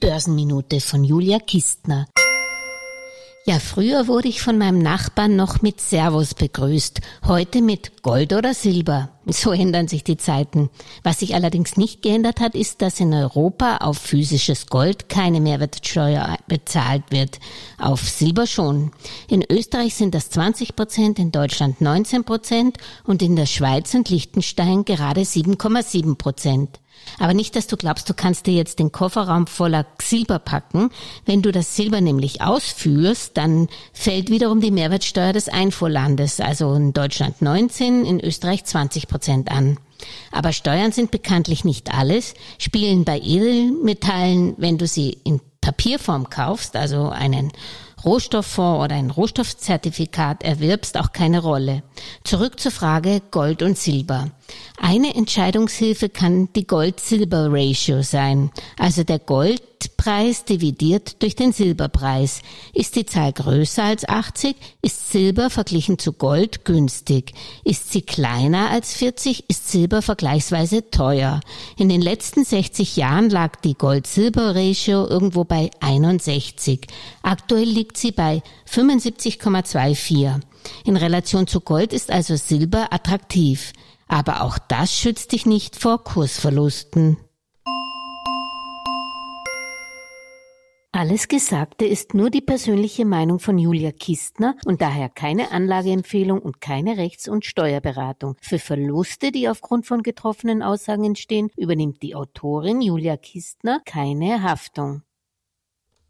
Börsenminute von Julia Kistner. Ja, früher wurde ich von meinem Nachbarn noch mit Servus begrüßt, heute mit Gold oder Silber. So ändern sich die Zeiten. Was sich allerdings nicht geändert hat, ist, dass in Europa auf physisches Gold keine Mehrwertsteuer bezahlt wird. Auf Silber schon. In Österreich sind das 20 Prozent, in Deutschland 19 Prozent und in der Schweiz und Liechtenstein gerade 7,7 Prozent. Aber nicht, dass du glaubst, du kannst dir jetzt den Kofferraum voller Silber packen. Wenn du das Silber nämlich ausführst, dann fällt wiederum die Mehrwertsteuer des Einfuhrlandes, also in Deutschland 19, in Österreich 20 Prozent an. Aber Steuern sind bekanntlich nicht alles, spielen bei Edelmetallen, wenn du sie in Papierform kaufst, also einen Rohstofffonds oder ein Rohstoffzertifikat erwirbst, auch keine Rolle. Zurück zur Frage Gold und Silber. Eine Entscheidungshilfe kann die Gold-Silber-Ratio sein, also der Goldpreis dividiert durch den Silberpreis. Ist die Zahl größer als 80, ist Silber verglichen zu Gold günstig. Ist sie kleiner als 40, ist Silber vergleichsweise teuer. In den letzten 60 Jahren lag die Gold-Silber-Ratio irgendwo bei 61. Aktuell liegt sie bei 75,24. In Relation zu Gold ist also Silber attraktiv. Aber auch das schützt dich nicht vor Kursverlusten. Alles Gesagte ist nur die persönliche Meinung von Julia Kistner und daher keine Anlageempfehlung und keine Rechts- und Steuerberatung. Für Verluste, die aufgrund von getroffenen Aussagen entstehen, übernimmt die Autorin Julia Kistner keine Haftung.